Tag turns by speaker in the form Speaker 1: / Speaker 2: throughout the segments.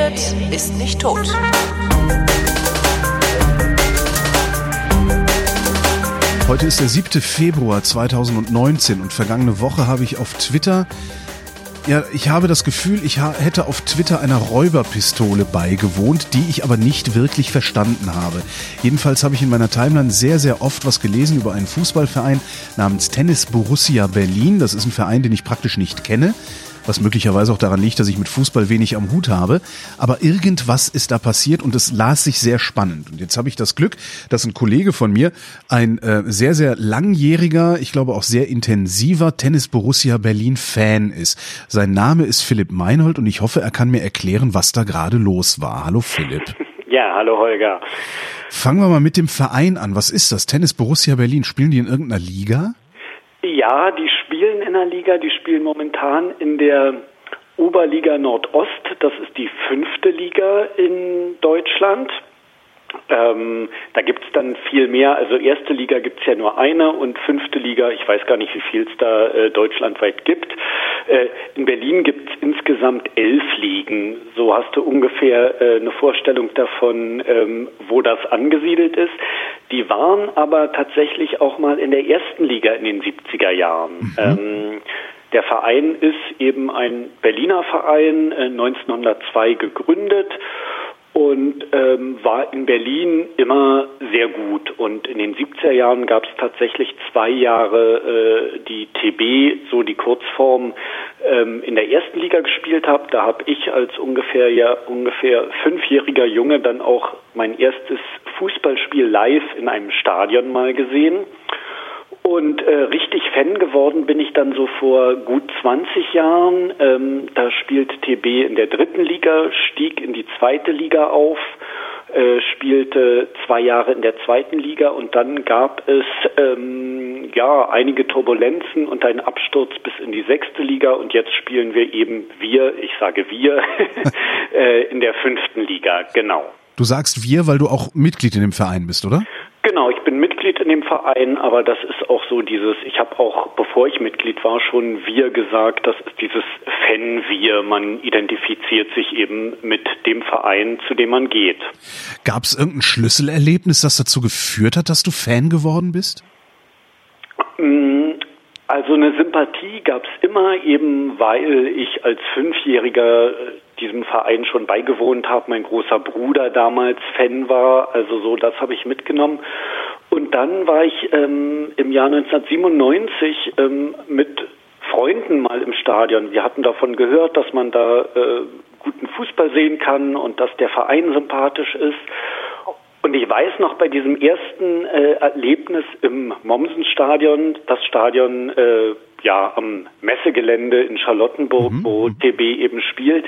Speaker 1: redet, ist nicht tot.
Speaker 2: Heute ist der 7. Februar 2019 und vergangene Woche habe ich auf Twitter ja, ich habe das Gefühl, ich hätte auf Twitter einer Räuberpistole beigewohnt, die ich aber nicht wirklich verstanden habe. Jedenfalls habe ich in meiner Timeline sehr, sehr oft was gelesen über einen Fußballverein namens Tennis Borussia Berlin. Das ist ein Verein, den ich praktisch nicht kenne was möglicherweise auch daran liegt, dass ich mit Fußball wenig am Hut habe. Aber irgendwas ist da passiert und es las sich sehr spannend. Und jetzt habe ich das Glück, dass ein Kollege von mir, ein äh, sehr, sehr langjähriger, ich glaube auch sehr intensiver Tennis Borussia Berlin Fan ist. Sein Name ist Philipp Meinhold und ich hoffe, er kann mir erklären, was da gerade los war. Hallo Philipp.
Speaker 3: Ja, hallo Holger.
Speaker 2: Fangen wir mal mit dem Verein an. Was ist das? Tennis Borussia Berlin. Spielen die in irgendeiner Liga?
Speaker 3: Ja, die spielen in der Liga, die spielen momentan in der Oberliga Nordost, das ist die fünfte Liga in Deutschland. Ähm, da gibt's dann viel mehr. Also erste Liga gibt's ja nur eine und fünfte Liga, ich weiß gar nicht, wie viel es da äh, deutschlandweit gibt. Äh, in Berlin gibt's insgesamt elf Ligen. So hast du ungefähr äh, eine Vorstellung davon, ähm, wo das angesiedelt ist. Die waren aber tatsächlich auch mal in der ersten Liga in den 70er Jahren. Mhm. Ähm, der Verein ist eben ein Berliner Verein, 1902 äh, gegründet und ähm, war in Berlin immer sehr gut. Und in den 70er Jahren gab es tatsächlich zwei Jahre, äh, die TB, so die Kurzform, ähm, in der ersten Liga gespielt habe. Da habe ich als ungefähr ja ungefähr fünfjähriger Junge dann auch mein erstes Fußballspiel live in einem Stadion mal gesehen. Und äh, richtig Fan geworden bin ich dann so vor gut 20 Jahren. Ähm, da spielt TB in der dritten Liga, stieg in die zweite Liga auf, äh, spielte zwei Jahre in der zweiten Liga und dann gab es ähm, ja einige Turbulenzen und einen Absturz bis in die sechste Liga und jetzt spielen wir eben wir, ich sage wir, äh, in der fünften Liga, genau.
Speaker 2: Du sagst wir, weil du auch Mitglied in dem Verein bist, oder?
Speaker 3: Genau, ich bin Mitglied in dem Verein, aber das ist auch so dieses, ich habe auch, bevor ich Mitglied war, schon wir gesagt, das ist dieses Fan-Wir, man identifiziert sich eben mit dem Verein, zu dem man geht.
Speaker 2: Gab es irgendein Schlüsselerlebnis, das dazu geführt hat, dass du Fan geworden bist?
Speaker 3: Mm, also eine Sympathie gab es immer, eben weil ich als Fünfjähriger diesem Verein schon beigewohnt habe, mein großer Bruder damals Fan war, also so, das habe ich mitgenommen. Und dann war ich ähm, im Jahr 1997 ähm, mit Freunden mal im Stadion. Wir hatten davon gehört, dass man da äh, guten Fußball sehen kann und dass der Verein sympathisch ist. Und ich weiß noch bei diesem ersten äh, Erlebnis im Mommsenstadion, das Stadion äh, ja am Messegelände in Charlottenburg, mhm. wo TB eben spielt,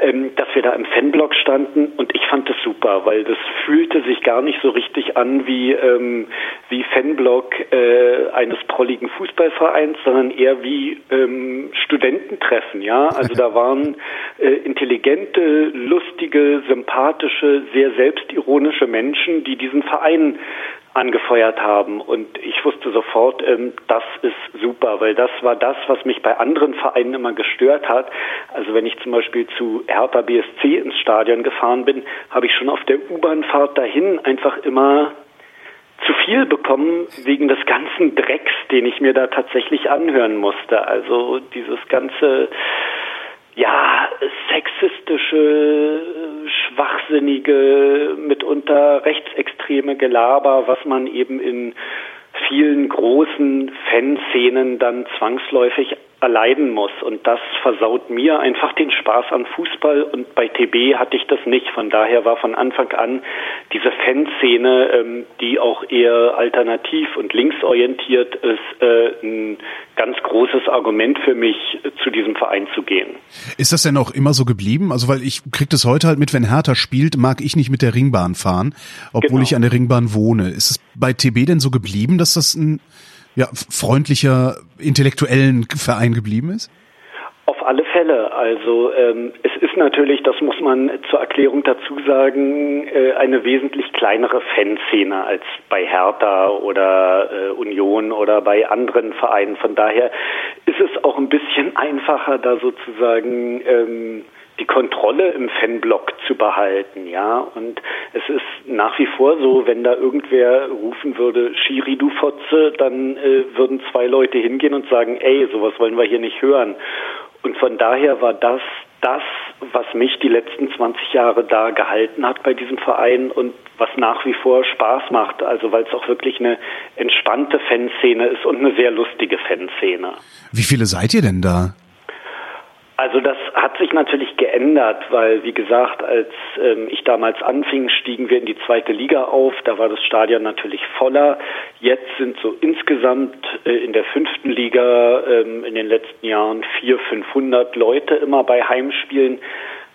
Speaker 3: ähm, dass wir da im Fanblock standen und ich fand das super, weil das fühlte sich gar nicht so richtig an wie ähm, wie Fanblock äh, eines prolligen Fußballvereins, sondern eher wie ähm, Studententreffen, ja. Also da waren äh, intelligente, lustige, sympathische, sehr selbstironische Menschen, die diesen Verein angefeuert haben. Und ich wusste sofort, ähm, das ist super, weil das war das, was mich bei anderen Vereinen immer gestört hat. Also wenn ich zum Beispiel zu Hertha BSC ins Stadion gefahren bin, habe ich schon auf der U-Bahn-Fahrt dahin einfach immer zu viel bekommen wegen des ganzen Drecks, den ich mir da tatsächlich anhören musste. Also dieses ganze ja, sexistische, schwachsinnige, mitunter rechtsextreme Gelaber, was man eben in vielen großen Fanszenen dann zwangsläufig erleiden muss. Und das versaut mir einfach den Spaß am Fußball. Und bei TB hatte ich das nicht. Von daher war von Anfang an diese Fanszene, ähm, die auch eher alternativ und linksorientiert ist, äh, ein ganz großes Argument für mich, zu diesem Verein zu gehen.
Speaker 2: Ist das denn auch immer so geblieben? Also weil ich krieg das heute halt mit, wenn Hertha spielt, mag ich nicht mit der Ringbahn fahren, obwohl genau. ich an der Ringbahn wohne. Ist es bei TB denn so geblieben, dass das ein ja, freundlicher, intellektuellen Verein geblieben ist?
Speaker 3: Auf alle Fälle. Also ähm, es ist natürlich, das muss man zur Erklärung dazu sagen, äh, eine wesentlich kleinere Fanszene als bei Hertha oder äh, Union oder bei anderen Vereinen. Von daher ist es auch ein bisschen einfacher, da sozusagen ähm, die Kontrolle im Fanblock zu behalten, ja. Und es ist nach wie vor so, wenn da irgendwer rufen würde, Schiri, du Fotze, dann äh, würden zwei Leute hingehen und sagen, ey, sowas wollen wir hier nicht hören. Und von daher war das das, was mich die letzten 20 Jahre da gehalten hat bei diesem Verein und was nach wie vor Spaß macht. Also weil es auch wirklich eine entspannte Fanszene ist und eine sehr lustige Fanszene.
Speaker 2: Wie viele seid ihr denn da?
Speaker 3: Also das hat sich natürlich geändert, weil wie gesagt, als ähm, ich damals anfing, stiegen wir in die zweite Liga auf. Da war das Stadion natürlich voller. Jetzt sind so insgesamt äh, in der fünften Liga ähm, in den letzten Jahren vier, 500 Leute immer bei Heimspielen.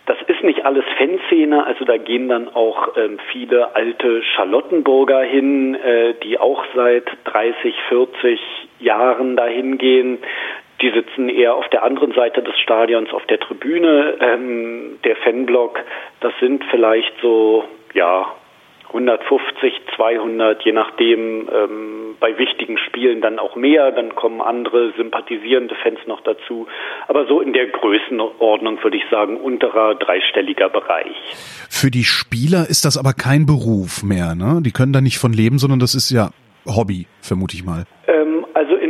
Speaker 3: Das ist nicht alles Fanszene, also da gehen dann auch ähm, viele alte Charlottenburger hin, äh, die auch seit 30, 40 Jahren dahin gehen. Die sitzen eher auf der anderen Seite des Stadions, auf der Tribüne. Ähm, der Fanblock, das sind vielleicht so, ja, 150, 200, je nachdem, ähm, bei wichtigen Spielen dann auch mehr, dann kommen andere sympathisierende Fans noch dazu. Aber so in der Größenordnung würde ich sagen, unterer dreistelliger Bereich.
Speaker 2: Für die Spieler ist das aber kein Beruf mehr, ne? Die können da nicht von leben, sondern das ist ja Hobby, vermute ich mal.
Speaker 3: Also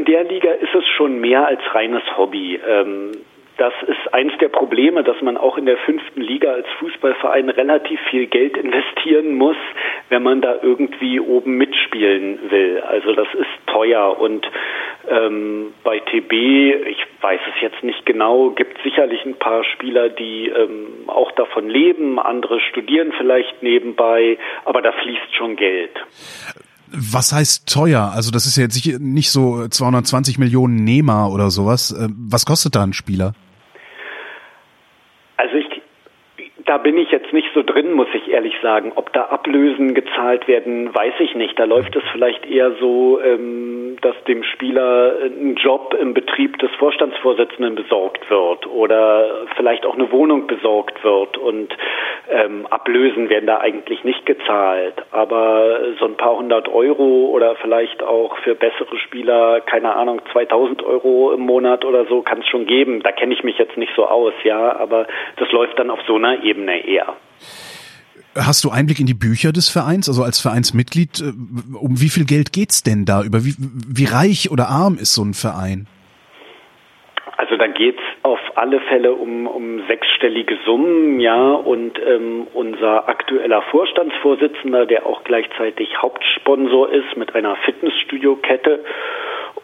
Speaker 3: in der Liga ist es schon mehr als reines Hobby. Ähm, das ist eins der Probleme, dass man auch in der fünften Liga als Fußballverein relativ viel Geld investieren muss, wenn man da irgendwie oben mitspielen will. Also das ist teuer und ähm, bei TB, ich weiß es jetzt nicht genau, gibt sicherlich ein paar Spieler, die ähm, auch davon leben, andere studieren vielleicht nebenbei, aber da fließt schon Geld.
Speaker 2: Was heißt teuer? Also das ist ja jetzt nicht so 220 Millionen Nehmer oder sowas. Äh, was kostet da ein Spieler?
Speaker 3: Also ich da bin ich jetzt nicht so drin, muss ich ehrlich sagen. Ob da Ablösen gezahlt werden, weiß ich nicht. Da läuft es vielleicht eher so, ähm, dass dem Spieler ein Job im Betrieb des Vorstandsvorsitzenden besorgt wird oder vielleicht auch eine Wohnung besorgt wird und ähm, Ablösen werden da eigentlich nicht gezahlt. Aber so ein paar hundert Euro oder vielleicht auch für bessere Spieler, keine Ahnung, 2000 Euro im Monat oder so kann es schon geben. Da kenne ich mich jetzt nicht so aus, ja, aber das läuft dann auf so einer Ebene eher.
Speaker 2: Hast du Einblick in die Bücher des Vereins, also als Vereinsmitglied? Äh, um wie viel Geld geht's denn da? Über wie, wie reich oder arm ist so ein Verein?
Speaker 3: Also da geht's auf alle Fälle um, um sechsstellige Summen, ja. Und ähm, unser aktueller Vorstandsvorsitzender, der auch gleichzeitig Hauptsponsor ist mit einer Fitnessstudio-Kette,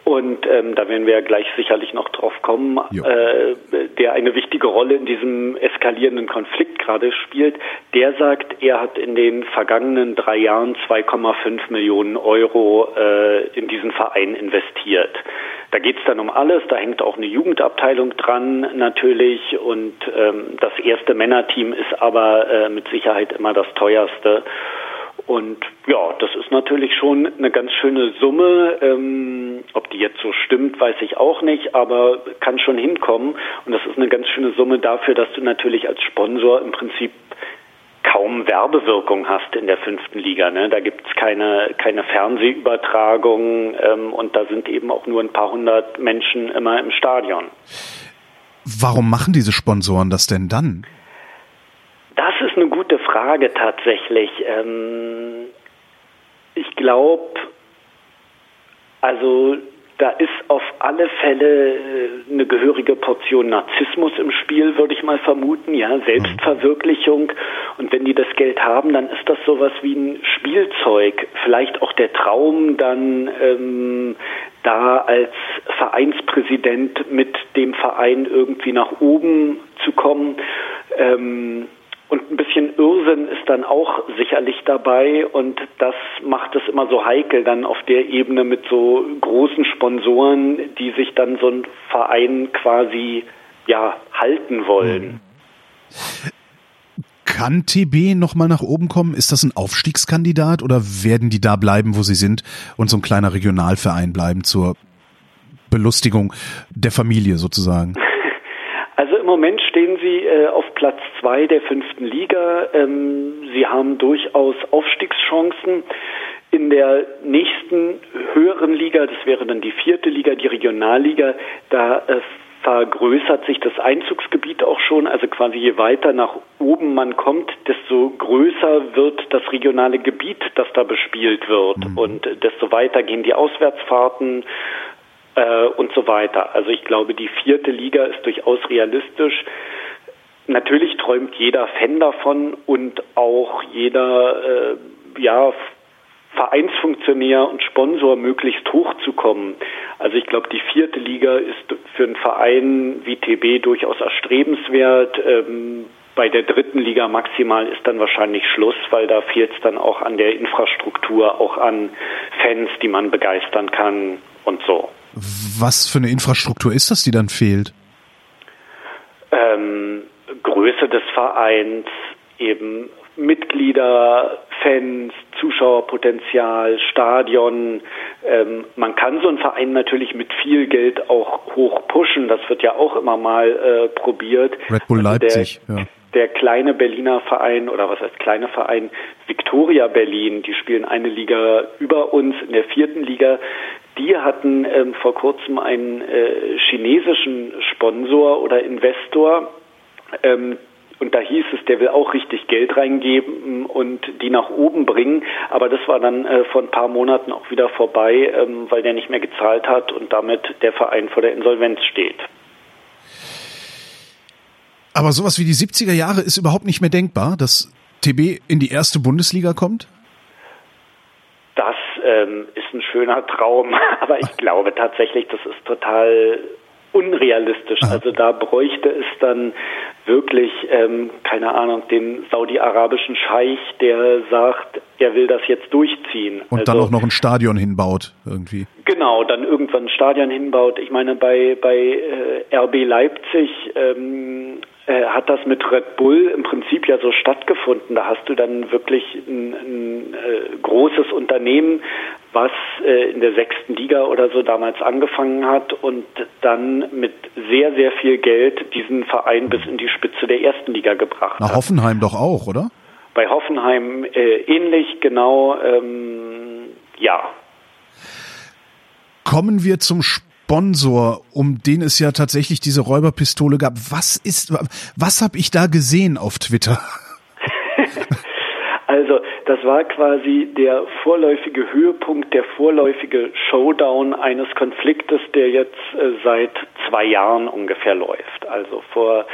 Speaker 3: und ähm, da werden wir ja gleich sicherlich noch drauf kommen, äh, der eine wichtige Rolle in diesem eskalierenden Konflikt gerade spielt. Der sagt, er hat in den vergangenen drei Jahren 2,5 Millionen Euro äh, in diesen Verein investiert. Da geht es dann um alles, da hängt auch eine Jugendabteilung dran natürlich und ähm, das erste Männerteam ist aber äh, mit Sicherheit immer das teuerste. Und ja, das ist natürlich schon eine ganz schöne Summe. Ähm, ob die jetzt so stimmt, weiß ich auch nicht, aber kann schon hinkommen. Und das ist eine ganz schöne Summe dafür, dass du natürlich als Sponsor im Prinzip kaum Werbewirkung hast in der fünften Liga. Ne? Da gibt's keine, keine Fernsehübertragung ähm, und da sind eben auch nur ein paar hundert Menschen immer im Stadion.
Speaker 2: Warum machen diese Sponsoren das denn dann?
Speaker 3: Das ist eine gute Frage tatsächlich. Ähm, ich glaube, also da ist auf alle Fälle äh, eine gehörige Portion Narzissmus im Spiel, würde ich mal vermuten, ja, Selbstverwirklichung. Und wenn die das Geld haben, dann ist das sowas wie ein Spielzeug. Vielleicht auch der Traum, dann ähm, da als Vereinspräsident mit dem Verein irgendwie nach oben zu kommen. Ähm, und ein bisschen Irrsinn ist dann auch sicherlich dabei und das macht es immer so heikel dann auf der Ebene mit so großen Sponsoren, die sich dann so ein Verein quasi ja halten wollen.
Speaker 2: Kann TB nochmal nach oben kommen? Ist das ein Aufstiegskandidat oder werden die da bleiben, wo sie sind und so ein kleiner Regionalverein bleiben zur Belustigung der Familie sozusagen?
Speaker 3: Im Moment stehen sie äh, auf Platz zwei der fünften Liga. Ähm, sie haben durchaus Aufstiegschancen. In der nächsten höheren Liga, das wäre dann die vierte Liga, die Regionalliga, da äh, vergrößert sich das Einzugsgebiet auch schon. Also quasi je weiter nach oben man kommt, desto größer wird das regionale Gebiet, das da bespielt wird. Mhm. Und desto weiter gehen die Auswärtsfahrten äh, und so weiter. Also ich glaube, die vierte Liga ist durchaus realistisch. Natürlich träumt jeder Fan davon und auch jeder äh, ja, Vereinsfunktionär und Sponsor möglichst hochzukommen. Also ich glaube, die vierte Liga ist für einen Verein wie TB durchaus erstrebenswert. Ähm, bei der dritten Liga maximal ist dann wahrscheinlich Schluss, weil da fehlt es dann auch an der Infrastruktur, auch an Fans, die man begeistern kann und so.
Speaker 2: Was für eine Infrastruktur ist das, die dann fehlt?
Speaker 3: Ähm, Größe des Vereins, eben Mitglieder, Fans, Zuschauerpotenzial, Stadion. Ähm, man kann so einen Verein natürlich mit viel Geld auch hoch pushen. Das wird ja auch immer mal äh, probiert.
Speaker 2: Red Bull also Leipzig,
Speaker 3: der, ja. Der kleine Berliner Verein oder was heißt kleine Verein Victoria Berlin, die spielen eine Liga über uns in der vierten Liga. Die hatten ähm, vor kurzem einen äh, chinesischen Sponsor oder Investor, ähm, und da hieß es, der will auch richtig Geld reingeben und die nach oben bringen. Aber das war dann äh, vor ein paar Monaten auch wieder vorbei, ähm, weil der nicht mehr gezahlt hat und damit der Verein vor der Insolvenz steht.
Speaker 2: Aber sowas wie die 70er Jahre ist überhaupt nicht mehr denkbar, dass TB in die erste Bundesliga kommt?
Speaker 3: Ähm, ist ein schöner Traum, aber ich glaube tatsächlich, das ist total unrealistisch. Also da bräuchte es dann wirklich, ähm, keine Ahnung, den saudi-arabischen Scheich, der sagt, er will das jetzt durchziehen.
Speaker 2: Und also, dann auch noch ein Stadion hinbaut irgendwie.
Speaker 3: Genau, dann irgendwann ein Stadion hinbaut. Ich meine, bei, bei äh, RB Leipzig ähm, äh, hat das mit Red Bull im Prinzip ja so stattgefunden. Da hast du dann wirklich ein, ein äh, großes Unternehmen, was äh, in der sechsten Liga oder so damals angefangen hat und dann mit sehr, sehr viel Geld diesen Verein bis in die Spitze der ersten Liga gebracht hat.
Speaker 2: Hoffenheim doch auch, oder?
Speaker 3: Bei Hoffenheim äh, ähnlich, genau, ähm, ja.
Speaker 2: Kommen wir zum Sport. Sponsor, um den es ja tatsächlich diese Räuberpistole gab. Was ist, was habe ich da gesehen auf Twitter?
Speaker 3: Also das war quasi der vorläufige Höhepunkt, der vorläufige Showdown eines Konfliktes, der jetzt äh, seit zwei Jahren ungefähr läuft. Also vor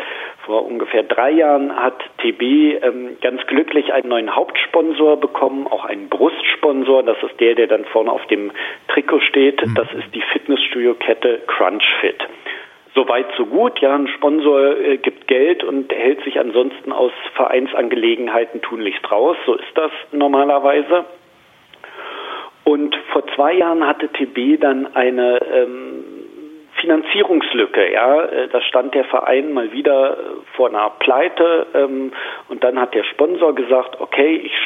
Speaker 3: vor ungefähr drei Jahren hat TB ähm, ganz glücklich einen neuen Hauptsponsor bekommen, auch einen Brustsponsor. Das ist der, der dann vorne auf dem Trikot steht. Mhm. Das ist die Fitnessstudio-Kette CrunchFit. Soweit so gut. Ja, ein Sponsor äh, gibt Geld und hält sich ansonsten aus Vereinsangelegenheiten tunlichst raus. So ist das normalerweise. Und vor zwei Jahren hatte TB dann eine ähm, Finanzierungslücke. Ja, äh, da stand der Verein mal wieder vor einer Pleite ähm, und dann hat der Sponsor gesagt, okay, ich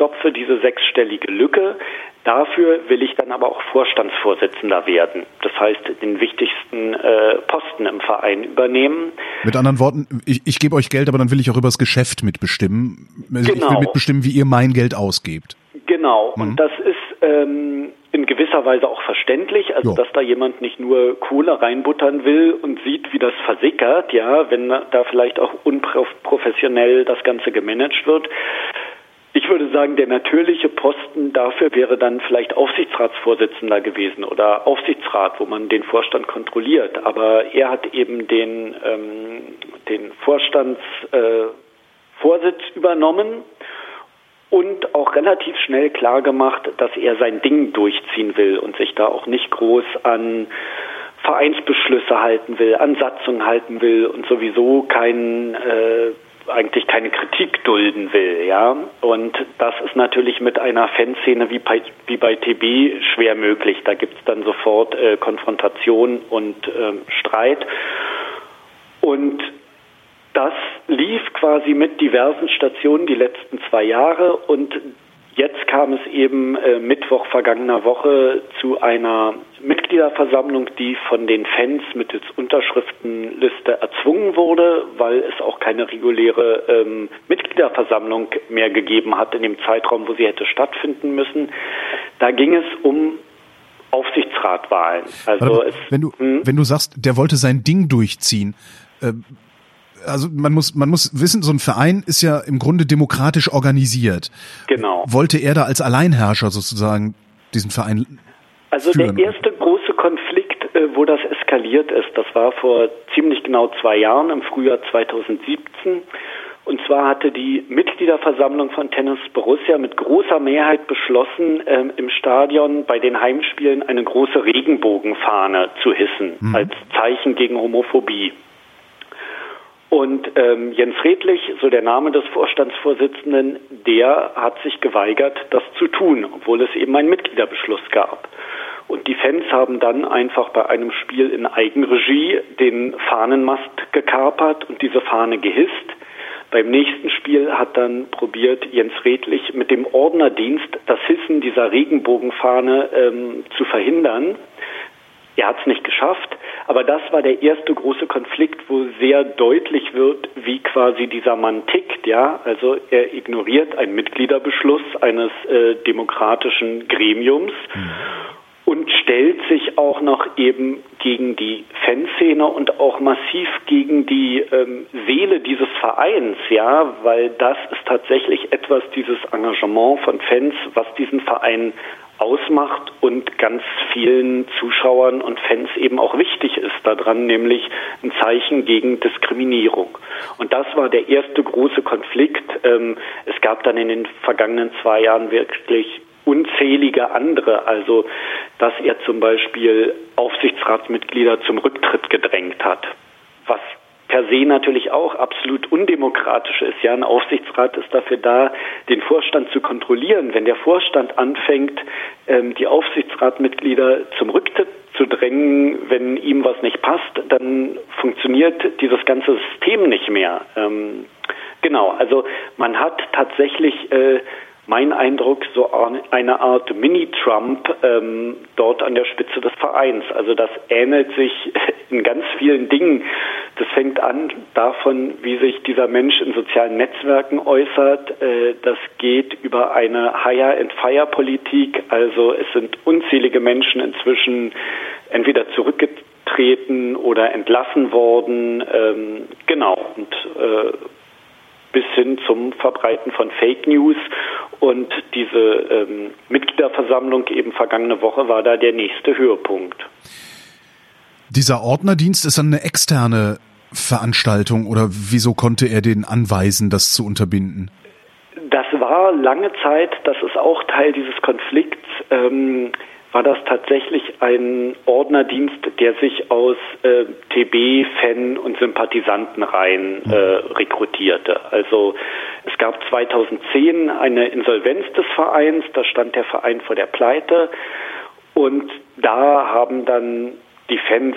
Speaker 3: stopfe diese sechsstellige Lücke. Dafür will ich dann aber auch Vorstandsvorsitzender werden. Das heißt, den wichtigsten äh, Posten im Verein übernehmen.
Speaker 2: Mit anderen Worten, ich, ich gebe euch Geld, aber dann will ich auch über das Geschäft mitbestimmen. Also genau. Ich will genau. mitbestimmen, wie ihr mein Geld ausgebt.
Speaker 3: Genau. Mhm. Und das ist ähm, in gewisser Weise auch verständlich, also jo. dass da jemand nicht nur Kohle reinbuttern will und sieht, wie das versickert, ja, wenn da vielleicht auch unprofessionell das Ganze gemanagt wird. Ich würde sagen, der natürliche Posten dafür wäre dann vielleicht Aufsichtsratsvorsitzender gewesen oder Aufsichtsrat, wo man den Vorstand kontrolliert. Aber er hat eben den, ähm, den Vorstandsvorsitz äh, übernommen und auch relativ schnell klar gemacht, dass er sein Ding durchziehen will und sich da auch nicht groß an Vereinsbeschlüsse halten will, an Satzungen halten will und sowieso kein äh, eigentlich keine Kritik dulden will, ja. Und das ist natürlich mit einer Fanszene wie bei, wie bei TB schwer möglich. Da gibt es dann sofort äh, Konfrontation und äh, Streit. Und das lief quasi mit diversen Stationen die letzten zwei Jahre und jetzt kam es eben äh, Mittwoch vergangener Woche zu einer Mitgliederversammlung, die von den Fans mittels Unterschriftenliste erzwungen wurde, weil es auch keine reguläre ähm, Mitgliederversammlung mehr gegeben hat in dem Zeitraum, wo sie hätte stattfinden müssen. Da ging es um Aufsichtsratwahlen.
Speaker 2: Also es, wenn du hm? wenn du sagst, der wollte sein Ding durchziehen. Äh, also man muss man muss wissen, so ein Verein ist ja im Grunde demokratisch organisiert.
Speaker 3: Genau.
Speaker 2: Wollte er da als Alleinherrscher sozusagen diesen Verein
Speaker 3: Also führen? der erste große Konflikt, äh, wo das eskaliert ist, das war vor ziemlich genau zwei Jahren im Frühjahr 2017. Und zwar hatte die Mitgliederversammlung von Tennis Borussia mit großer Mehrheit beschlossen, ähm, im Stadion bei den Heimspielen eine große Regenbogenfahne zu hissen, mhm. als Zeichen gegen Homophobie. Und ähm, Jens Redlich, so der Name des Vorstandsvorsitzenden, der hat sich geweigert, das zu tun, obwohl es eben einen Mitgliederbeschluss gab. Und die Fans haben dann einfach bei einem Spiel in Eigenregie den Fahnenmast gekapert und diese Fahne gehisst. Beim nächsten Spiel hat dann probiert Jens Redlich mit dem Ordnerdienst das Hissen dieser Regenbogenfahne ähm, zu verhindern. Er hat es nicht geschafft, aber das war der erste große Konflikt, wo sehr deutlich wird, wie quasi dieser Mann tickt. Ja, also er ignoriert einen Mitgliederbeschluss eines äh, demokratischen Gremiums. Mhm und stellt sich auch noch eben gegen die Fanszene und auch massiv gegen die ähm, Seele dieses Vereins, ja, weil das ist tatsächlich etwas, dieses Engagement von Fans, was diesen Verein ausmacht und ganz vielen Zuschauern und Fans eben auch wichtig ist daran, nämlich ein Zeichen gegen Diskriminierung. Und das war der erste große Konflikt. Ähm, es gab dann in den vergangenen zwei Jahren wirklich unzählige andere, also dass er zum Beispiel Aufsichtsratsmitglieder zum Rücktritt gedrängt hat, per se natürlich auch absolut undemokratisch ist. Ja, ein Aufsichtsrat ist dafür da, den Vorstand zu kontrollieren. Wenn der Vorstand anfängt, ähm, die Aufsichtsratmitglieder zum Rücktritt zu drängen, wenn ihm was nicht passt, dann funktioniert dieses ganze System nicht mehr. Ähm, genau, also man hat tatsächlich äh, mein Eindruck, so eine Art Mini-Trump ähm, dort an der Spitze des Vereins. Also das ähnelt sich in ganz vielen Dingen. Das fängt an davon, wie sich dieser Mensch in sozialen Netzwerken äußert. Äh, das geht über eine Hire-and-Fire-Politik. Also es sind unzählige Menschen inzwischen entweder zurückgetreten oder entlassen worden. Ähm, genau. Und äh, bis hin zum Verbreiten von Fake News. Und diese ähm, Mitgliederversammlung eben vergangene Woche war da der nächste Höhepunkt.
Speaker 2: Dieser Ordnerdienst ist eine externe Veranstaltung oder wieso konnte er den anweisen, das zu unterbinden?
Speaker 3: Das war lange Zeit, das ist auch Teil dieses Konflikts. Ähm, war das tatsächlich ein Ordnerdienst, der sich aus äh, TB, Fan und Sympathisantenreihen äh, rekrutierte. Also es gab 2010 eine Insolvenz des Vereins, da stand der Verein vor der Pleite und da haben dann die Fans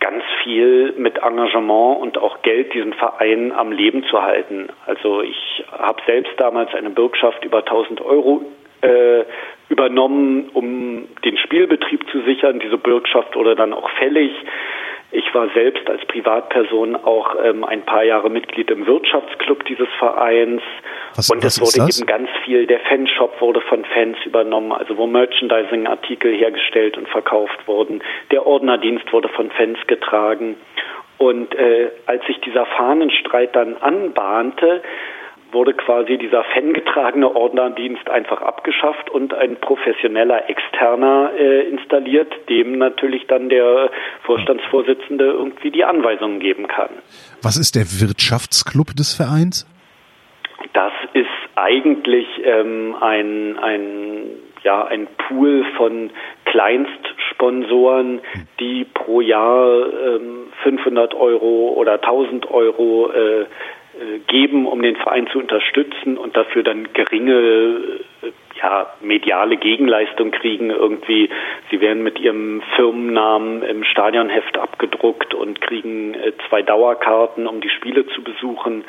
Speaker 3: ganz viel mit Engagement und auch Geld diesen Verein am Leben zu halten. Also ich habe selbst damals eine Bürgschaft über 1000 Euro äh, übernommen, um den Spielbetrieb zu sichern. Diese Bürgschaft wurde dann auch fällig. Ich war selbst als Privatperson auch ähm, ein paar Jahre Mitglied im Wirtschaftsclub dieses Vereins.
Speaker 2: Was,
Speaker 3: und
Speaker 2: es
Speaker 3: wurde eben ganz viel, der Fanshop wurde von Fans übernommen, also wo Merchandising-Artikel hergestellt und verkauft wurden. Der Ordnerdienst wurde von Fans getragen. Und äh, als sich dieser Fahnenstreit dann anbahnte, wurde quasi dieser fangetragene Ordnerdienst einfach abgeschafft und ein professioneller Externer äh, installiert, dem natürlich dann der Vorstandsvorsitzende irgendwie die Anweisungen geben kann.
Speaker 2: Was ist der Wirtschaftsclub des Vereins?
Speaker 3: Das ist eigentlich ähm, ein, ein, ja, ein Pool von Kleinstsponsoren, die pro Jahr ähm, 500 Euro oder 1000 Euro äh, geben, um den Verein zu unterstützen und dafür dann geringe äh, ja, mediale Gegenleistung kriegen. Irgendwie, sie werden mit ihrem Firmennamen im Stadionheft abgedruckt und kriegen äh, zwei Dauerkarten, um die Spiele zu besuchen.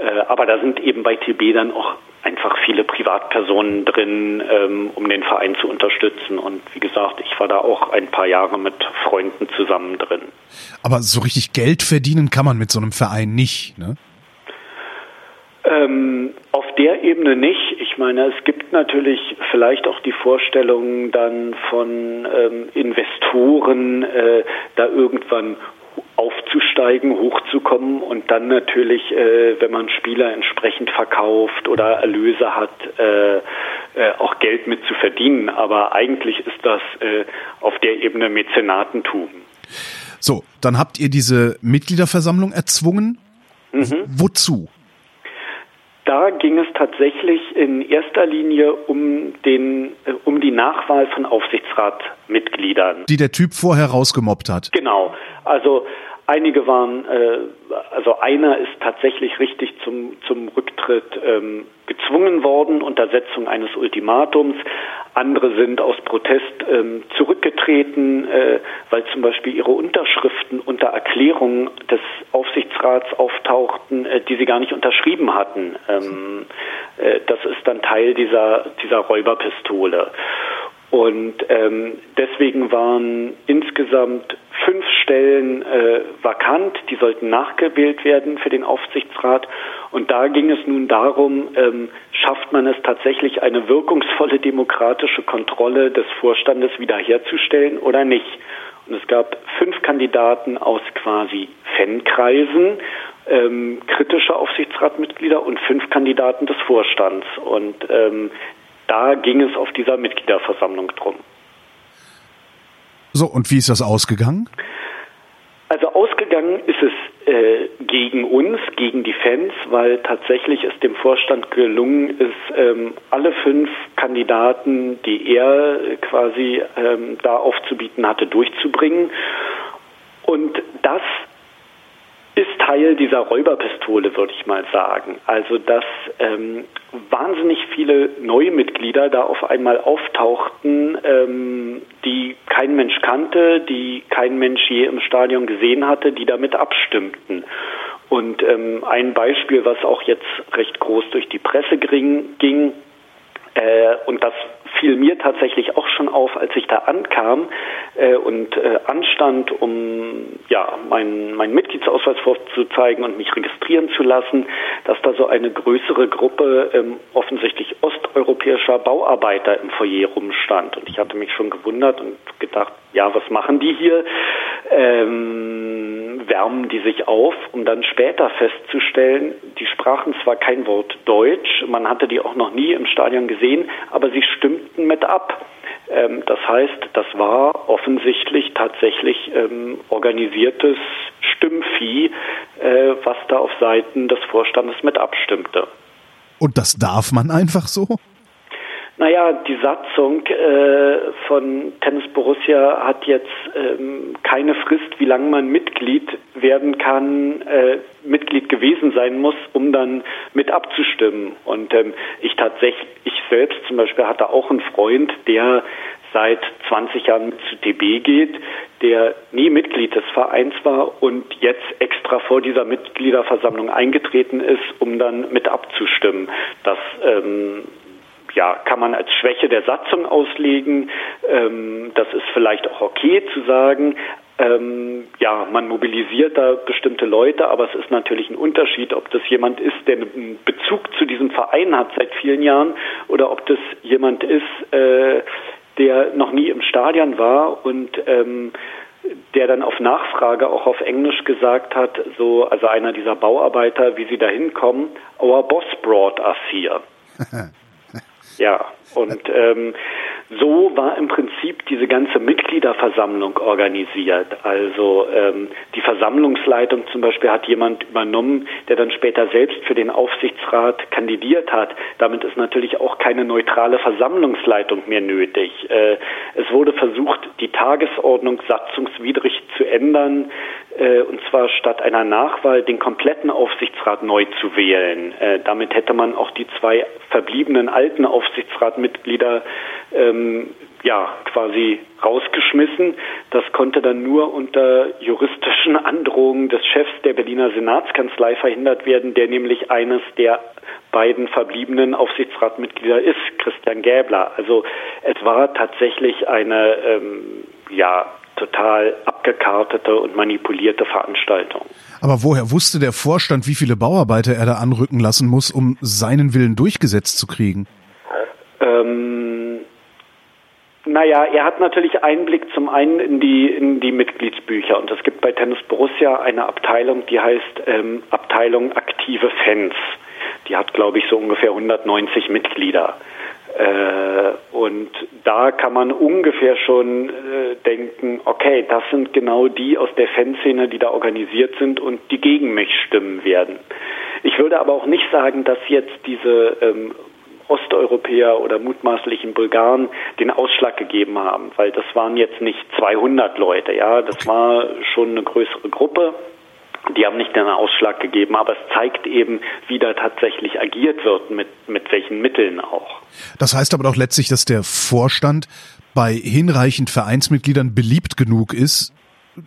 Speaker 3: Äh, aber da sind eben bei TB dann auch einfach viele Privatpersonen drin, ähm, um den Verein zu unterstützen. Und wie gesagt, ich war da auch ein paar Jahre mit Freunden zusammen drin.
Speaker 2: Aber so richtig Geld verdienen kann man mit so einem Verein nicht, ne?
Speaker 3: Ähm, auf der Ebene nicht. Ich meine, es gibt natürlich vielleicht auch die Vorstellung dann von ähm, Investoren, äh, da irgendwann aufzusteigen, hochzukommen und dann natürlich, äh, wenn man Spieler entsprechend verkauft oder Erlöse hat, äh, äh, auch Geld mit zu verdienen. Aber eigentlich ist das äh, auf der Ebene Mäzenatentum.
Speaker 2: So, dann habt ihr diese Mitgliederversammlung erzwungen. Mhm. Wozu?
Speaker 3: Da ging es tatsächlich in erster Linie um den äh, um die Nachwahl von Aufsichtsratmitgliedern,
Speaker 2: die der Typ vorher rausgemobbt hat.
Speaker 3: Genau. Also einige waren, äh, also einer ist tatsächlich richtig zum zum Rücktritt ähm, gezwungen worden unter Setzung eines Ultimatums. Andere sind aus Protest ähm, zurückgetreten, äh, weil zum Beispiel ihre Unterschriften unter Erklärungen des Aufsichtsrats auftauchten, äh, die sie gar nicht unterschrieben hatten. Ähm, äh, das ist dann Teil dieser, dieser Räuberpistole. Und ähm, deswegen waren insgesamt fünf Stellen äh, vakant, die sollten nachgewählt werden für den Aufsichtsrat. Und da ging es nun darum, ähm, schafft man es tatsächlich, eine wirkungsvolle demokratische Kontrolle des Vorstandes wiederherzustellen oder nicht. Und es gab fünf Kandidaten aus quasi Fankreisen, ähm, kritische Aufsichtsratmitglieder und fünf Kandidaten des Vorstands. Und ähm, da ging es auf dieser Mitgliederversammlung drum.
Speaker 2: So, und wie ist das ausgegangen?
Speaker 3: Also ausgegangen ist es äh, gegen uns, gegen die Fans, weil tatsächlich es dem Vorstand gelungen ist, ähm, alle fünf Kandidaten, die er quasi ähm, da aufzubieten hatte, durchzubringen. Und das ist Teil dieser Räuberpistole, würde ich mal sagen. Also, dass ähm, wahnsinnig viele neue Mitglieder da auf einmal auftauchten, ähm, die kein Mensch kannte, die kein Mensch je im Stadion gesehen hatte, die damit abstimmten. Und ähm, ein Beispiel, was auch jetzt recht groß durch die Presse ging, äh, und das fiel mir tatsächlich auch schon auf, als ich da ankam äh, und äh, anstand, um ja meinen mein Mitgliedsausweis vorzuzeigen und mich registrieren zu lassen, dass da so eine größere Gruppe ähm, offensichtlich osteuropäischer Bauarbeiter im Foyer rumstand. Und ich hatte mich schon gewundert und gedacht, ja, was machen die hier? Ähm, wärmen die sich auf, um dann später festzustellen, die sprachen zwar kein Wort Deutsch, man hatte die auch noch nie im Stadion gesehen, aber sie stimmten mit ab. Ähm, das heißt, das war offensichtlich tatsächlich ähm, organisiertes Stimmvieh, äh, was da auf Seiten des Vorstandes mit abstimmte.
Speaker 2: Und das darf man einfach so?
Speaker 3: Naja, die Satzung äh, von Tennis Borussia hat jetzt ähm, keine Frist, wie lange man Mitglied werden kann, äh, Mitglied gewesen sein muss, um dann mit abzustimmen. Und ähm, ich tatsächlich, ich selbst zum Beispiel hatte auch einen Freund, der seit 20 Jahren zu DB geht, der nie Mitglied des Vereins war und jetzt extra vor dieser Mitgliederversammlung eingetreten ist, um dann mit abzustimmen. Das ähm, ja, kann man als Schwäche der Satzung auslegen. Ähm, das ist vielleicht auch okay zu sagen. Ähm, ja, man mobilisiert da bestimmte Leute, aber es ist natürlich ein Unterschied, ob das jemand ist, der einen Bezug zu diesem Verein hat seit vielen Jahren oder ob das jemand ist, äh, der noch nie im Stadion war und ähm, der dann auf Nachfrage auch auf Englisch gesagt hat, so, also einer dieser Bauarbeiter, wie sie da hinkommen, our boss brought us here. Ja, und ähm, so war im Prinzip diese ganze Mitgliederversammlung organisiert. Also ähm, die Versammlungsleitung zum Beispiel hat jemand übernommen, der dann später selbst für den Aufsichtsrat kandidiert hat. Damit ist natürlich auch keine neutrale Versammlungsleitung mehr nötig. Äh, es wurde versucht, die Tagesordnung satzungswidrig zu ändern, und zwar statt einer Nachwahl den kompletten Aufsichtsrat neu zu wählen. Äh, damit hätte man auch die zwei verbliebenen alten Aufsichtsratmitglieder ähm, ja quasi rausgeschmissen. Das konnte dann nur unter juristischen Androhungen des Chefs der Berliner Senatskanzlei verhindert werden, der nämlich eines der beiden verbliebenen Aufsichtsratmitglieder ist, Christian Gäbler. Also es war tatsächlich eine ähm, ja total abgekartete und manipulierte Veranstaltung.
Speaker 2: Aber woher wusste der Vorstand, wie viele Bauarbeiter er da anrücken lassen muss, um seinen Willen durchgesetzt zu kriegen?
Speaker 3: Ähm, naja, er hat natürlich Einblick zum einen in die, in die Mitgliedsbücher und es gibt bei Tennis Borussia eine Abteilung, die heißt ähm, Abteilung aktive Fans. Die hat, glaube ich, so ungefähr 190 Mitglieder. Äh, und da kann man ungefähr schon äh, denken, okay, das sind genau die aus der Fanszene, die da organisiert sind und die gegen mich stimmen werden. Ich würde aber auch nicht sagen, dass jetzt diese ähm, Osteuropäer oder mutmaßlichen Bulgaren den Ausschlag gegeben haben, weil das waren jetzt nicht 200 Leute, ja, das war schon eine größere Gruppe. Die haben nicht den Ausschlag gegeben, aber es zeigt eben, wie da tatsächlich agiert wird, mit, mit welchen Mitteln auch.
Speaker 2: Das heißt aber doch letztlich, dass der Vorstand bei hinreichend Vereinsmitgliedern beliebt genug ist,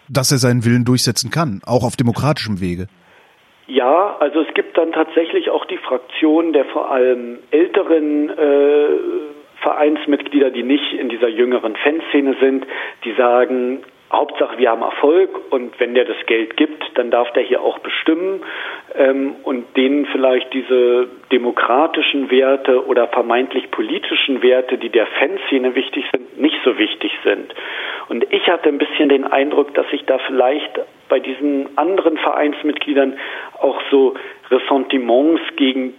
Speaker 2: dass er seinen Willen durchsetzen kann, auch auf demokratischem Wege.
Speaker 3: Ja, also es gibt dann tatsächlich auch die Fraktion der vor allem älteren äh, Vereinsmitglieder, die nicht in dieser jüngeren Fanszene sind, die sagen, Hauptsache wir haben Erfolg und wenn der das Geld gibt, dann darf der hier auch bestimmen ähm, und denen vielleicht diese demokratischen Werte oder vermeintlich politischen Werte, die der Fanszene wichtig sind, nicht so wichtig sind. Und ich hatte ein bisschen den Eindruck, dass sich da vielleicht bei diesen anderen Vereinsmitgliedern auch so Ressentiments gegen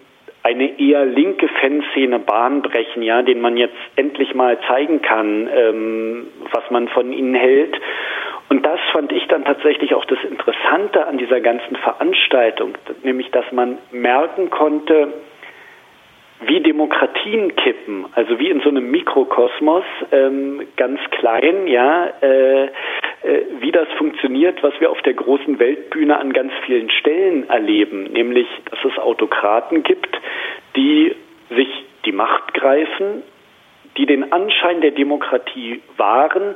Speaker 3: eine eher linke Fanszene Bahn brechen, ja, den man jetzt endlich mal zeigen kann, ähm, was man von ihnen hält. Und das fand ich dann tatsächlich auch das Interessante an dieser ganzen Veranstaltung, nämlich dass man merken konnte, wie Demokratien kippen, also wie in so einem Mikrokosmos, ähm, ganz klein, ja, äh, wie das funktioniert, was wir auf der großen Weltbühne an ganz vielen Stellen erleben, nämlich, dass es Autokraten gibt, die sich die Macht greifen, die den Anschein der Demokratie wahren,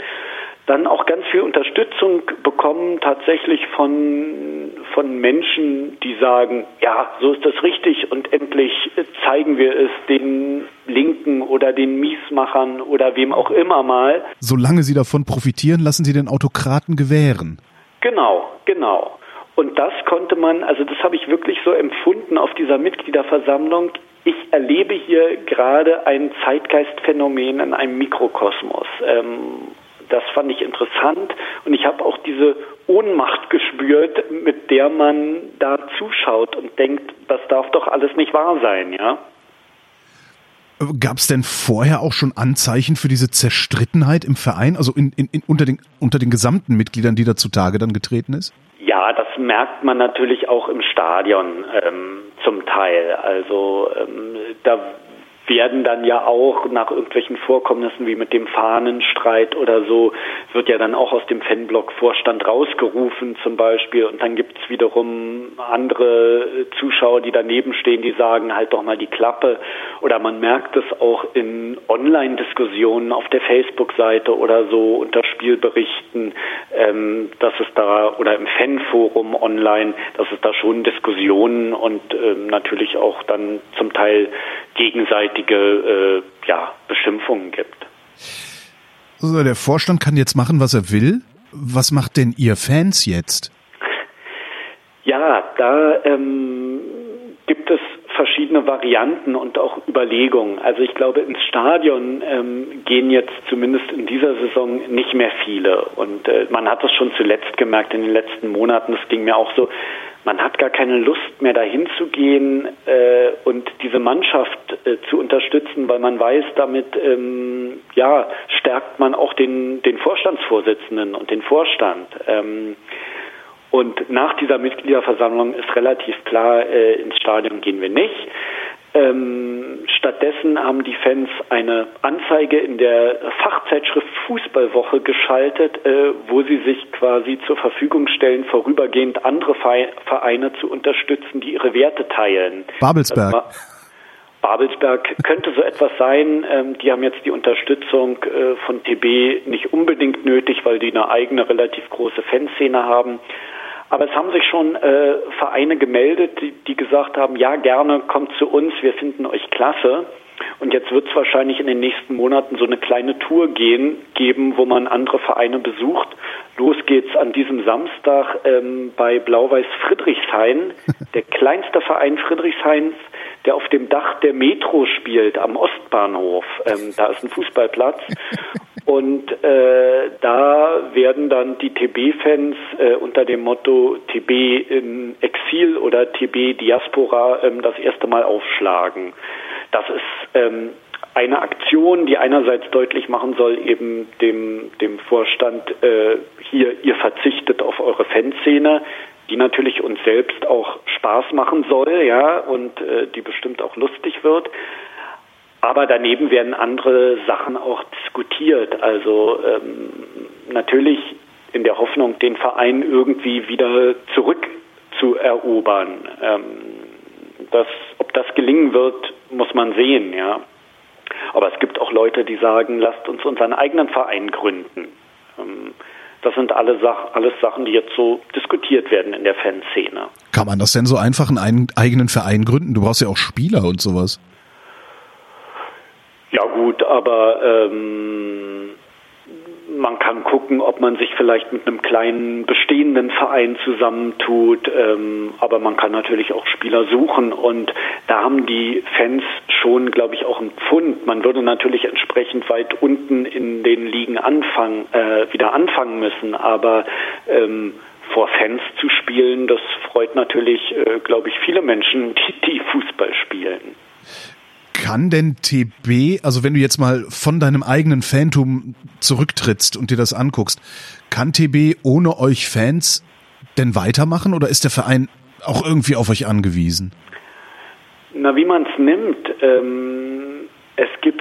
Speaker 3: dann auch ganz viel Unterstützung bekommen tatsächlich von, von Menschen, die sagen, ja, so ist das richtig und endlich zeigen wir es den Linken oder den Miesmachern oder wem auch immer mal.
Speaker 2: Solange sie davon profitieren, lassen sie den Autokraten gewähren.
Speaker 3: Genau, genau. Und das konnte man, also das habe ich wirklich so empfunden auf dieser Mitgliederversammlung. Ich erlebe hier gerade ein Zeitgeistphänomen in einem Mikrokosmos. Ähm, das fand ich interessant und ich habe auch diese Ohnmacht gespürt, mit der man da zuschaut und denkt, das darf doch alles nicht wahr sein, ja.
Speaker 2: Gab es denn vorher auch schon Anzeichen für diese Zerstrittenheit im Verein, also in, in, in, unter, den, unter den gesamten Mitgliedern, die da zutage dann getreten ist?
Speaker 3: Ja, das merkt man natürlich auch im Stadion ähm, zum Teil. Also ähm, da werden dann ja auch nach irgendwelchen Vorkommnissen wie mit dem Fahnenstreit oder so, wird ja dann auch aus dem Fanblock-Vorstand rausgerufen zum Beispiel. Und dann gibt es wiederum andere Zuschauer, die daneben stehen, die sagen halt doch mal die Klappe. Oder man merkt es auch in Online-Diskussionen auf der Facebook-Seite oder so unter Spielberichten, ähm, dass es da oder im Fanforum online, dass es da schon Diskussionen und ähm, natürlich auch dann zum Teil gegenseitige äh, ja, Beschimpfungen gibt.
Speaker 2: Also der Vorstand kann jetzt machen, was er will. Was macht denn ihr Fans jetzt?
Speaker 3: Ja, da ähm, gibt es verschiedene Varianten und auch Überlegungen. Also ich glaube, ins Stadion ähm, gehen jetzt zumindest in dieser Saison nicht mehr viele. Und äh, man hat das schon zuletzt gemerkt in den letzten Monaten. Das ging mir auch so man hat gar keine Lust mehr dahin zu gehen äh, und diese Mannschaft äh, zu unterstützen, weil man weiß, damit ähm, ja stärkt man auch den den Vorstandsvorsitzenden und den Vorstand. Ähm, und nach dieser Mitgliederversammlung ist relativ klar, äh, ins Stadion gehen wir nicht. Ähm, stattdessen haben die Fans eine Anzeige in der Fachzeitschrift Fußballwoche geschaltet, äh, wo sie sich quasi zur Verfügung stellen, vorübergehend andere Vereine zu unterstützen, die ihre Werte teilen.
Speaker 2: Babelsberg.
Speaker 3: Also, Babelsberg könnte so etwas sein. Ähm, die haben jetzt die Unterstützung äh, von TB nicht unbedingt nötig, weil die eine eigene relativ große Fanszene haben. Aber es haben sich schon äh, Vereine gemeldet, die, die gesagt haben, ja, gerne kommt zu uns, wir finden euch klasse. Und jetzt wird es wahrscheinlich in den nächsten Monaten so eine kleine Tour gehen, geben, wo man andere Vereine besucht. Los geht's an diesem Samstag ähm, bei Blau-Weiß Friedrichshain, der kleinste Verein Friedrichshains, der auf dem Dach der Metro spielt, am Ostbahnhof. Ähm, da ist ein Fußballplatz. Und äh, da werden dann die TB-Fans äh, unter dem Motto TB in Exil oder TB Diaspora ähm, das erste Mal aufschlagen. Das ist ähm, eine Aktion, die einerseits deutlich machen soll, eben dem, dem Vorstand, äh, hier, ihr verzichtet auf eure Fanszene, die natürlich uns selbst auch Spaß machen soll, ja, und äh, die bestimmt auch lustig wird. Aber daneben werden andere Sachen auch diskutiert. Also ähm, natürlich in der Hoffnung, den Verein irgendwie wieder zurückzuerobern. Ähm, das, ob das gelingen wird, muss man sehen, ja. Aber es gibt auch Leute, die sagen, lasst uns unseren eigenen Verein gründen. Ähm, das sind alle Sach alles Sachen, die jetzt so diskutiert werden in der Fanszene.
Speaker 2: Kann man das denn so einfach einen eigenen Verein gründen? Du brauchst ja auch Spieler und sowas.
Speaker 3: Ja gut, aber ähm, man kann gucken, ob man sich vielleicht mit einem kleinen bestehenden Verein zusammentut, ähm, aber man kann natürlich auch Spieler suchen und da haben die Fans schon, glaube ich, auch einen Pfund. Man würde natürlich entsprechend weit unten in den Ligen anfangen, äh, wieder anfangen müssen, aber ähm, vor Fans zu spielen, das freut natürlich, äh, glaube ich, viele Menschen, die, die Fußball spielen.
Speaker 2: Kann denn TB, also wenn du jetzt mal von deinem eigenen Phantom zurücktrittst und dir das anguckst, kann TB ohne euch Fans denn weitermachen oder ist der Verein auch irgendwie auf euch angewiesen?
Speaker 3: Na, wie man es nimmt. Ähm, es gibt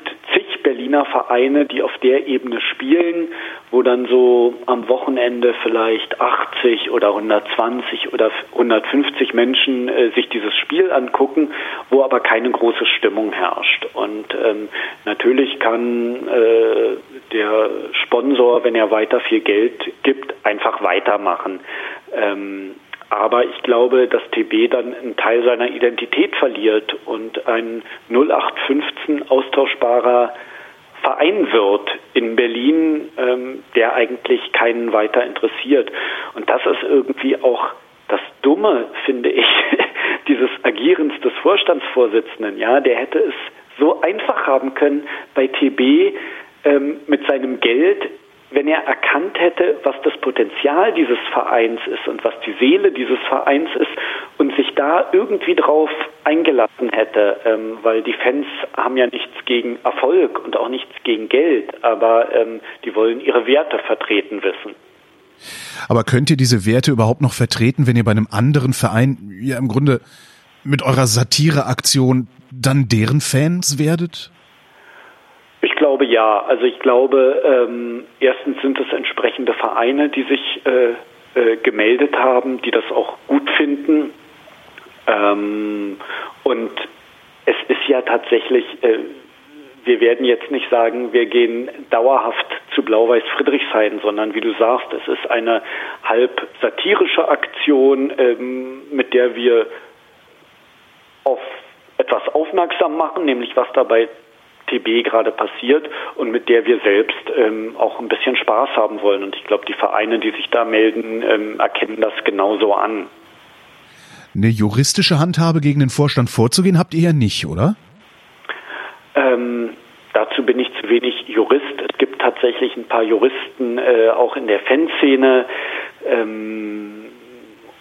Speaker 3: Berliner Vereine, die auf der Ebene spielen, wo dann so am Wochenende vielleicht 80 oder 120 oder 150 Menschen äh, sich dieses Spiel angucken, wo aber keine große Stimmung herrscht. Und ähm, natürlich kann äh, der Sponsor, wenn er weiter viel Geld gibt, einfach weitermachen. Ähm, aber ich glaube, dass TB dann einen Teil seiner Identität verliert und ein 0815 austauschbarer Verein wird in Berlin, ähm, der eigentlich keinen weiter interessiert. Und das ist irgendwie auch das Dumme, finde ich, dieses Agierens des Vorstandsvorsitzenden. Ja, der hätte es so einfach haben können, bei TB ähm, mit seinem Geld wenn er erkannt hätte, was das Potenzial dieses Vereins ist und was die Seele dieses Vereins ist und sich da irgendwie drauf eingelassen hätte, ähm, weil die Fans haben ja nichts gegen Erfolg und auch nichts gegen Geld, aber ähm, die wollen ihre Werte vertreten wissen.
Speaker 2: Aber könnt ihr diese Werte überhaupt noch vertreten, wenn ihr bei einem anderen Verein ja im Grunde mit eurer Satireaktion dann deren Fans werdet?
Speaker 3: Ich glaube ja. Also ich glaube, ähm, erstens sind es entsprechende Vereine, die sich äh, äh, gemeldet haben, die das auch gut finden. Ähm, und es ist ja tatsächlich, äh, wir werden jetzt nicht sagen, wir gehen dauerhaft zu Blau-Weiß Friedrichshain, sondern wie du sagst, es ist eine halb satirische Aktion, ähm, mit der wir auf etwas aufmerksam machen, nämlich was dabei TB gerade passiert und mit der wir selbst ähm, auch ein bisschen Spaß haben wollen. Und ich glaube, die Vereine, die sich da melden, ähm, erkennen das genauso an.
Speaker 2: Eine juristische Handhabe gegen den Vorstand vorzugehen habt ihr ja nicht, oder?
Speaker 3: Ähm, dazu bin ich zu wenig Jurist. Es gibt tatsächlich ein paar Juristen äh, auch in der Fanszene ähm,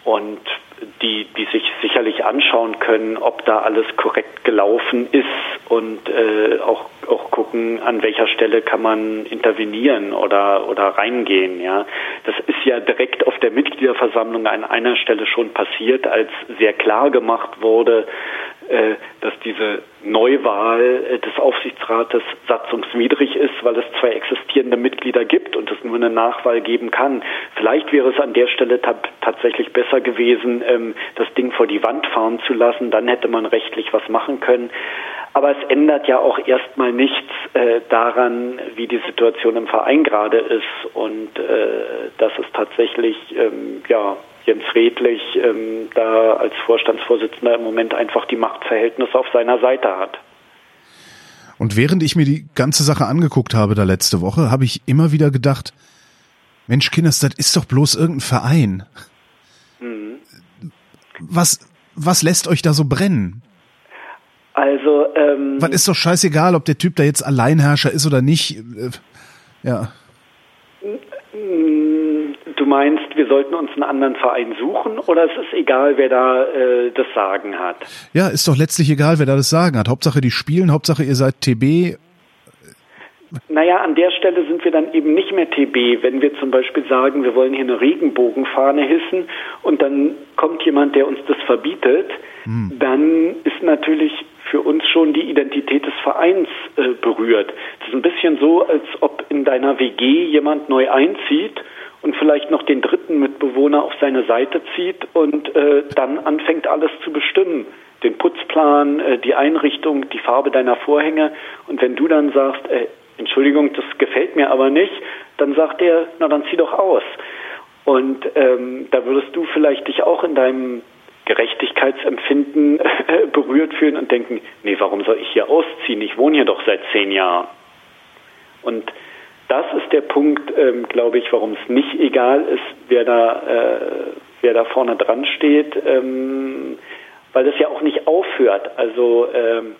Speaker 3: und die, die sich sicherlich anschauen können, ob da alles korrekt gelaufen ist und äh, auch, auch gucken, an welcher Stelle kann man intervenieren oder, oder reingehen. Ja. Das ist ja direkt auf der Mitgliederversammlung an einer Stelle schon passiert, als sehr klar gemacht wurde, dass diese Neuwahl äh, des Aufsichtsrates satzungswidrig ist, weil es zwei existierende Mitglieder gibt und es nur eine Nachwahl geben kann. Vielleicht wäre es an der Stelle tatsächlich besser gewesen, ähm, das Ding vor die Wand fahren zu lassen. Dann hätte man rechtlich was machen können. Aber es ändert ja auch erstmal nichts äh, daran, wie die Situation im Verein gerade ist und äh, dass es tatsächlich ähm, ja Jens Redlich ähm, da als Vorstandsvorsitzender im Moment einfach die Machtverhältnisse auf seiner Seite hat.
Speaker 2: Und während ich mir die ganze Sache angeguckt habe da letzte Woche, habe ich immer wieder gedacht, Mensch, Kinders, das ist doch bloß irgendein Verein. Mhm. Was, was lässt euch da so brennen?
Speaker 3: Also, ähm,
Speaker 2: Was ist doch scheißegal, ob der Typ da jetzt Alleinherrscher ist oder nicht. Ja.
Speaker 3: Du meinst, wir sollten uns einen anderen Verein suchen oder es ist egal, wer da äh, das Sagen hat?
Speaker 2: Ja, ist doch letztlich egal, wer da das Sagen hat. Hauptsache die spielen, Hauptsache ihr seid TB.
Speaker 3: Naja, an der Stelle sind wir dann eben nicht mehr TB. Wenn wir zum Beispiel sagen, wir wollen hier eine Regenbogenfahne hissen und dann kommt jemand, der uns das verbietet, hm. dann ist natürlich für uns schon die Identität des Vereins äh, berührt. Es ist ein bisschen so, als ob in deiner WG jemand neu einzieht und vielleicht noch den dritten Mitbewohner auf seine Seite zieht und äh, dann anfängt alles zu bestimmen. Den Putzplan, äh, die Einrichtung, die Farbe deiner Vorhänge. Und wenn du dann sagst, äh, Entschuldigung, das gefällt mir aber nicht, dann sagt er, na dann zieh doch aus. Und ähm, da würdest du vielleicht dich auch in deinem Gerechtigkeitsempfinden äh, berührt fühlen und denken, nee, warum soll ich hier ausziehen? Ich wohne hier doch seit zehn Jahren. Und das ist der Punkt, ähm, glaube ich, warum es nicht egal ist, wer da, äh, wer da vorne dran steht, ähm, weil das ja auch nicht aufhört. Also ähm,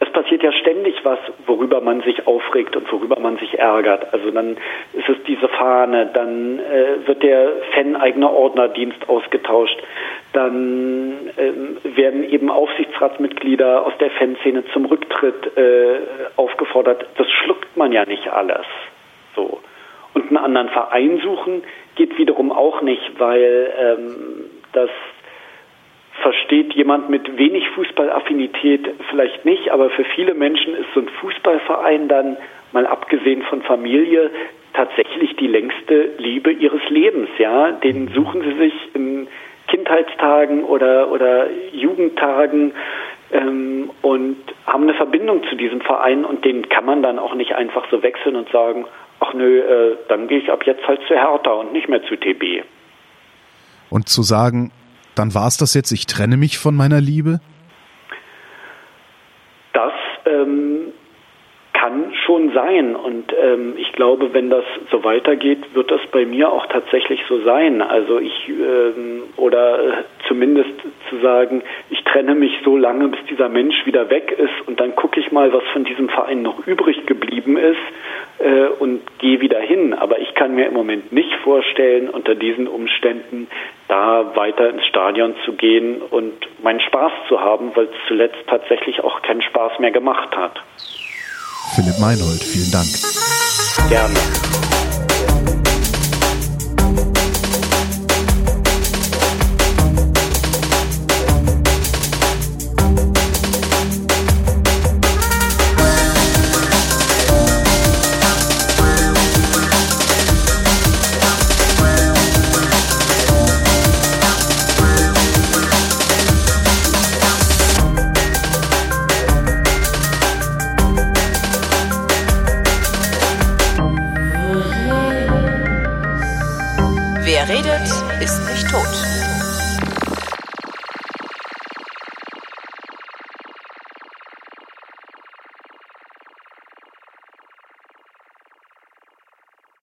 Speaker 3: es passiert ja ständig was, worüber man sich aufregt und worüber man sich ärgert. Also dann ist es diese Fahne, dann äh, wird der Fan-eigene Ordnerdienst ausgetauscht, dann äh, werden eben Aufsichtsratsmitglieder aus der Fanszene zum Rücktritt äh, aufgefordert. Das schluckt man ja nicht alles. So. Und einen anderen Verein suchen geht wiederum auch nicht, weil ähm, das versteht jemand mit wenig Fußballaffinität vielleicht nicht, aber für viele Menschen ist so ein Fußballverein dann, mal abgesehen von Familie, tatsächlich die längste Liebe ihres Lebens. Ja, den suchen sie sich in Kindheitstagen oder oder Jugendtagen ähm, und haben eine Verbindung zu diesem Verein und den kann man dann auch nicht einfach so wechseln und sagen, ach nö, äh, dann gehe ich ab jetzt halt zu Hertha und nicht mehr zu TB.
Speaker 2: Und zu sagen, dann war es das jetzt, ich trenne mich von meiner Liebe?
Speaker 3: Das ähm, kann schon sein. Und ähm, ich glaube, wenn das so weitergeht, wird das bei mir auch tatsächlich so sein. Also ich, ähm, oder äh, zumindest zu sagen, ich trenne mich so lange, bis dieser Mensch wieder weg ist und dann gucke ich mal, was von diesem Verein noch übrig geblieben ist äh, und gehe wieder hin. Aber ich kann mir im Moment nicht vorstellen, unter diesen Umständen da weiter ins Stadion zu gehen und meinen Spaß zu haben, weil es zuletzt tatsächlich auch keinen Spaß mehr gemacht hat.
Speaker 2: Philipp Meinhold, vielen Dank.
Speaker 3: Gerne.